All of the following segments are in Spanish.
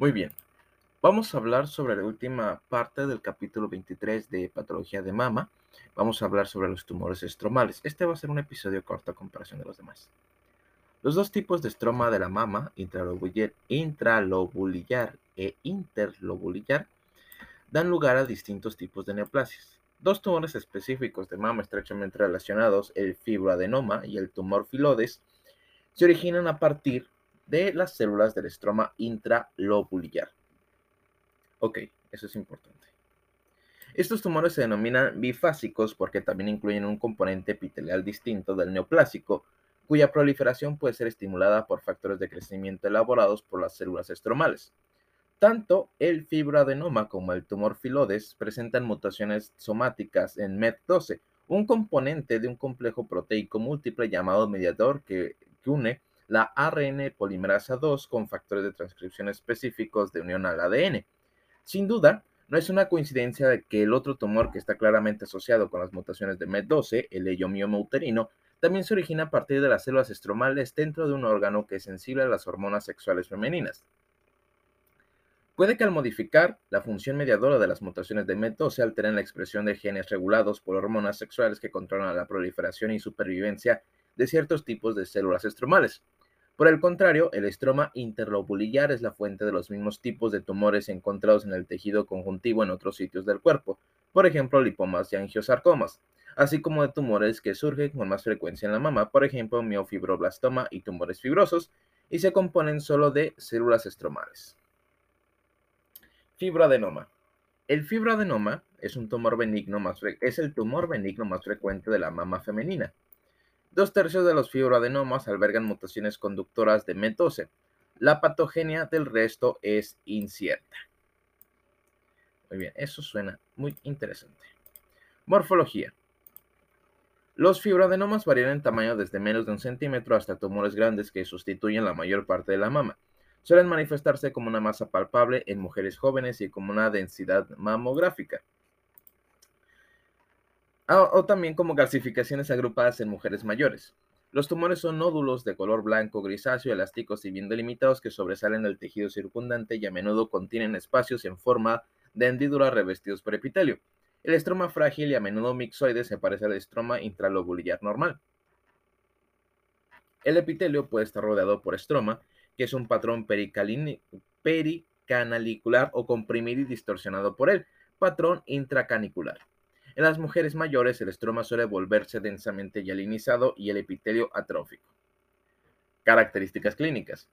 Muy bien. Vamos a hablar sobre la última parte del capítulo 23 de patología de mama. Vamos a hablar sobre los tumores estromales. Este va a ser un episodio corto a comparación de los demás. Los dos tipos de estroma de la mama, intralobular, intralobular e interlobular, dan lugar a distintos tipos de neoplasias. Dos tumores específicos de mama estrechamente relacionados, el fibroadenoma y el tumor filodes, se originan a partir de las células del estroma intralobular. Ok, eso es importante. Estos tumores se denominan bifásicos porque también incluyen un componente epitelial distinto del neoplásico, cuya proliferación puede ser estimulada por factores de crecimiento elaborados por las células estromales. Tanto el fibroadenoma como el tumor filodes presentan mutaciones somáticas en MET12, un componente de un complejo proteico múltiple llamado mediador que, une la ARN polimerasa 2 con factores de transcripción específicos de unión al ADN. Sin duda, no es una coincidencia de que el otro tumor que está claramente asociado con las mutaciones de MET12, el leiomioma uterino, también se origina a partir de las células estromales dentro de un órgano que es sensible a las hormonas sexuales femeninas. Puede que al modificar la función mediadora de las mutaciones de MET12 se alteren la expresión de genes regulados por hormonas sexuales que controlan la proliferación y supervivencia de ciertos tipos de células estromales. Por el contrario, el estroma interlobular es la fuente de los mismos tipos de tumores encontrados en el tejido conjuntivo en otros sitios del cuerpo, por ejemplo, lipomas y angiosarcomas, así como de tumores que surgen con más frecuencia en la mama, por ejemplo, miofibroblastoma y tumores fibrosos, y se componen solo de células estromales. Fibroadenoma. El fibroadenoma es, es el tumor benigno más frecuente de la mama femenina. Dos tercios de los fibroadenomas albergan mutaciones conductoras de MET12. La patogenia del resto es incierta. Muy bien, eso suena muy interesante. Morfología. Los fibroadenomas varían en tamaño desde menos de un centímetro hasta tumores grandes que sustituyen la mayor parte de la mama. Suelen manifestarse como una masa palpable en mujeres jóvenes y como una densidad mamográfica. Ah, o también como calcificaciones agrupadas en mujeres mayores. Los tumores son nódulos de color blanco, grisáceo, elásticos y bien delimitados que sobresalen del tejido circundante y a menudo contienen espacios en forma de hendidura revestidos por epitelio. El estroma frágil y a menudo mixoide se parece al estroma intralobular normal. El epitelio puede estar rodeado por estroma que es un patrón pericanalicular o comprimido y distorsionado por él, patrón intracanicular. En las mujeres mayores, el estroma suele volverse densamente hialinizado y el epitelio atrófico. Características clínicas.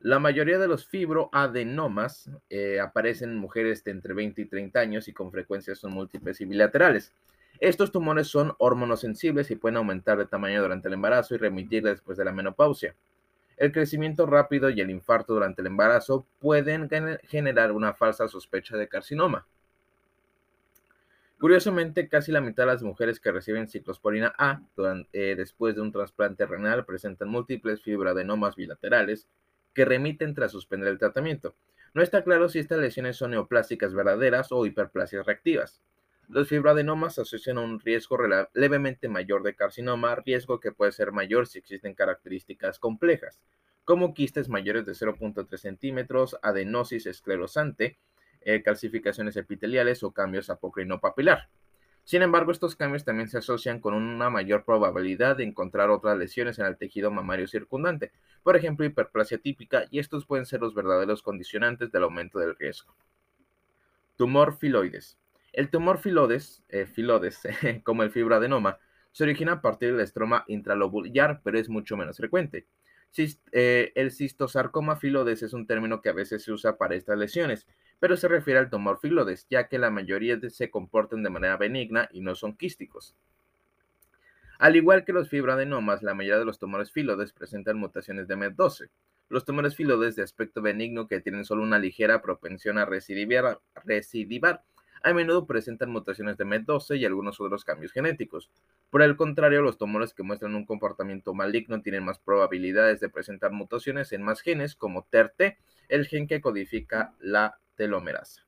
La mayoría de los fibroadenomas eh, aparecen en mujeres de entre 20 y 30 años y con frecuencia son múltiples y bilaterales. Estos tumores son hormonosensibles y pueden aumentar de tamaño durante el embarazo y remitir después de la menopausia. El crecimiento rápido y el infarto durante el embarazo pueden generar una falsa sospecha de carcinoma. Curiosamente, casi la mitad de las mujeres que reciben ciclosporina A eh, después de un trasplante renal presentan múltiples fibroadenomas bilaterales que remiten tras suspender el tratamiento. No está claro si estas lesiones son neoplásicas verdaderas o hiperplasias reactivas. Los fibroadenomas asocian a un riesgo levemente mayor de carcinoma, riesgo que puede ser mayor si existen características complejas, como quistes mayores de 0.3 centímetros, adenosis esclerosante, eh, calcificaciones epiteliales o cambios apocrino papilar. Sin embargo, estos cambios también se asocian con una mayor probabilidad de encontrar otras lesiones en el tejido mamario circundante, por ejemplo, hiperplasia típica, y estos pueden ser los verdaderos condicionantes del aumento del riesgo. Tumor filoides. El tumor filodes, eh, como el fibroadenoma, se origina a partir del estroma intralobular, pero es mucho menos frecuente. Eh, el cistosarcoma filodes es un término que a veces se usa para estas lesiones, pero se refiere al tumor filodes, ya que la mayoría se comportan de manera benigna y no son quísticos. Al igual que los fibroadenomas, la mayoría de los tumores filodes presentan mutaciones de MET12. Los tumores filodes de aspecto benigno que tienen solo una ligera propensión a recidivar a menudo presentan mutaciones de MET12 y algunos otros cambios genéticos. Por el contrario, los tumores que muestran un comportamiento maligno tienen más probabilidades de presentar mutaciones en más genes, como TERT, el gen que codifica la telomerasa.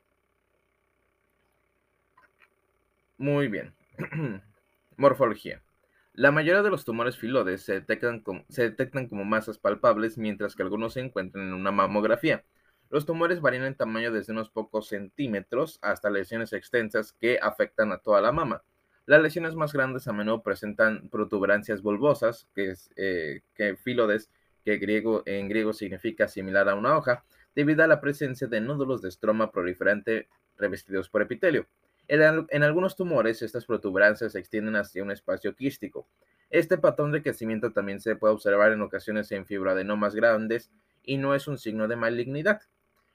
Muy bien. Morfología. La mayoría de los tumores filodes se detectan, como, se detectan como masas palpables, mientras que algunos se encuentran en una mamografía. Los tumores varían en tamaño desde unos pocos centímetros hasta lesiones extensas que afectan a toda la mama. Las lesiones más grandes a menudo presentan protuberancias bulbosas, que es eh, que filodes, que griego, en griego significa similar a una hoja, debido a la presencia de nódulos de estroma proliferante revestidos por epitelio. En, algunos tumores, estas protuberancias se extienden hacia un espacio quístico. Este patrón de crecimiento también se puede observar en ocasiones en fibroadenomas grandes y no es un signo de malignidad.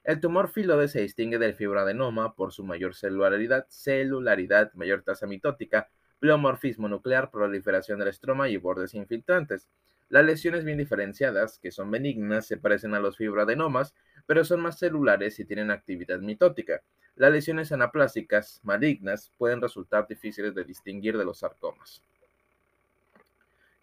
El tumor filoide se distingue del fibroadenoma por su mayor celularidad, celularidad, mayor tasa mitótica, pleomorfismo nuclear, proliferación del estroma y bordes infiltrantes. Las lesiones bien diferenciadas, que son benignas, se parecen a los fibroadenomas, pero son más celulares y tienen actividad mitótica. Las lesiones anaplásicas malignas pueden resultar difíciles de distinguir de los sarcomas.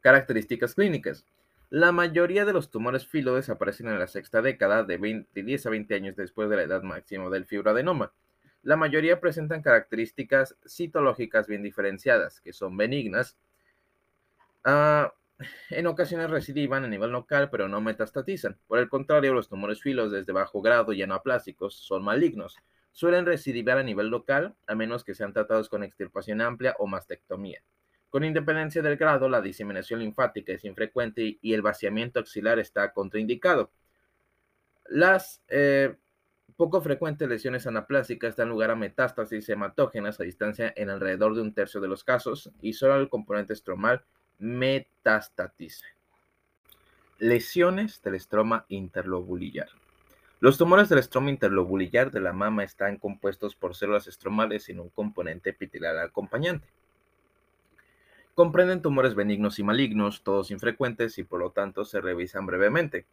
Características clínicas. La mayoría de los tumores filoides aparecen en la sexta década, de, 10 a 20 años después de la edad máxima del fibroadenoma. La mayoría presentan características citológicas bien diferenciadas, que son benignas. Ah, en ocasiones recidivan a nivel local, pero no metastatizan. Por el contrario, los tumores filoides de bajo grado y anaplásicos son malignos suelen recidivar a nivel local, a menos que sean tratados con extirpación amplia o mastectomía. Con independencia del grado, la diseminación linfática es infrecuente y el vaciamiento axilar está contraindicado. Las eh, poco frecuentes lesiones anaplásicas dan lugar a metástasis hematógenas a distancia en alrededor de un tercio de los casos y solo el componente estromal metastatiza. Lesiones del estroma interlobulillar. Los tumores del estroma interlobulillar de la mama están compuestos por células estromales sin un componente epitelial acompañante. Comprenden tumores benignos y malignos, todos infrecuentes y por lo tanto se revisan brevemente.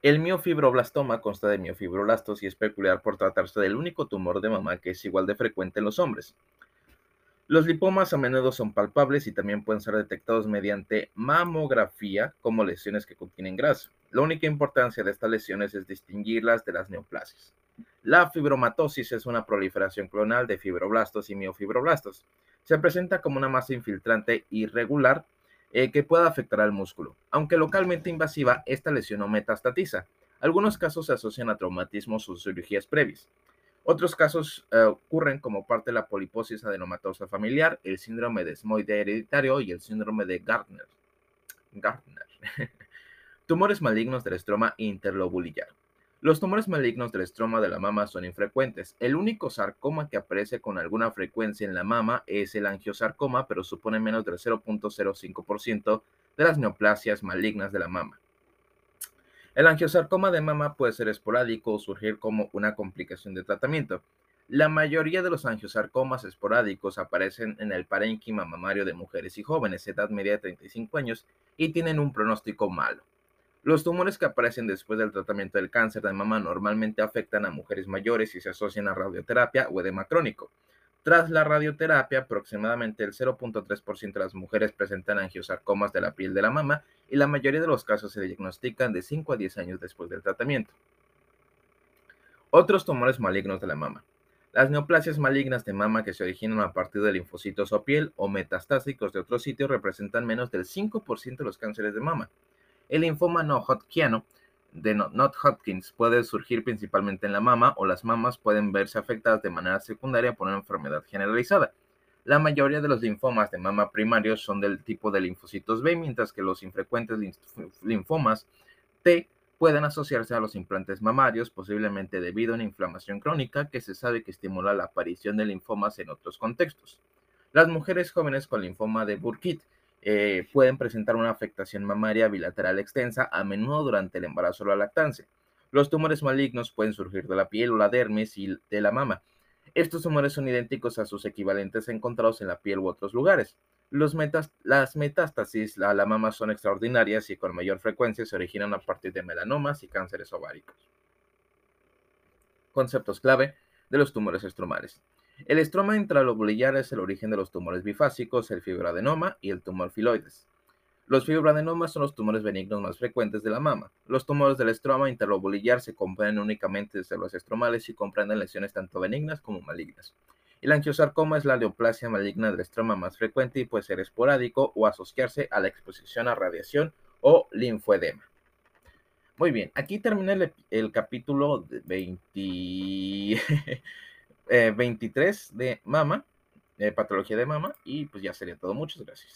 El miofibroblastoma consta de miofibroblastos y es peculiar por tratarse del único tumor de mama que es igual de frecuente en los hombres. Los lipomas a menudo son palpables y también pueden ser detectados mediante mamografía como lesiones que contienen grasa. La única importancia de estas lesiones es distinguirlas de las neoplasias. La fibromatosis es una proliferación clonal de fibroblastos y miofibroblastos. Se presenta como una masa infiltrante irregular eh, que puede afectar al músculo. Aunque localmente invasiva, esta lesión no metastatiza. Algunos casos se asocian a traumatismos o cirugías previas. Otros casos eh, ocurren como parte de la poliposis adenomatosa familiar, el síndrome de desmoide hereditario y el síndrome de Gardner. Gardner. tumores malignos del estroma interlobulillar. Los tumores malignos del estroma de la mama son infrecuentes. El único sarcoma que aparece con alguna frecuencia en la mama es el angiosarcoma, pero supone menos del 0.05% de las neoplasias malignas de la mama. El angiosarcoma de mama puede ser esporádico o surgir como una complicación de tratamiento. La mayoría de los angiosarcomas esporádicos aparecen en el parénquima mamario de mujeres y jóvenes, edad media de 35 años, y tienen un pronóstico malo. Los tumores que aparecen después del tratamiento del cáncer de mama normalmente afectan a mujeres mayores y se asocian a radioterapia o edema crónico. Tras la radioterapia, aproximadamente el 0.3% de las mujeres presentan angiosarcomas de la piel de la mama y la mayoría de los casos se diagnostican de 5 a 10 años después del tratamiento. Otros tumores malignos de la mama. Las neoplasias malignas de mama que se originan a partir de linfocitos o piel o metastásicos de otros sitios representan menos del 5% de los cánceres de mama. El linfoma no hodgkiniano de not Hodgkins puede surgir principalmente en la mama o las mamas pueden verse afectadas de manera secundaria por una enfermedad generalizada. La mayoría de los linfomas de mama primarios son del tipo de linfocitos B, mientras que los infrecuentes linfomas T pueden asociarse a los implantes mamarios, posiblemente debido a una inflamación crónica que se sabe que estimula la aparición de linfomas en otros contextos. Las mujeres jóvenes con linfoma de Burkitt eh, pueden presentar una afectación mamaria bilateral extensa, a menudo durante el embarazo o la lactancia. Los tumores malignos pueden surgir de la piel o la dermis y de la mama. Estos tumores son idénticos a sus equivalentes encontrados en la piel u otros lugares. las metástasis a la mama son extraordinarias y con mayor frecuencia se originan a partir de melanomas y cánceres ováricos. Conceptos clave de los tumores estromales. El estroma intralobulillar es el origen de los tumores bifásicos, el fibroadenoma y el tumor filoides. Los fibroadenomas son los tumores benignos más frecuentes de la mama. Los tumores del estroma interlobulillar se comprenden únicamente de células estromales y comprenden lesiones tanto benignas como malignas. El angiosarcoma es la neoplasia maligna del estroma más frecuente y puede ser esporádico o asociarse a la exposición a radiación o linfoedema. Muy bien, aquí termina el, el capítulo 20, eh, 23 de Mama, eh, Patología de Mama, y pues ya sería todo. Muchas gracias.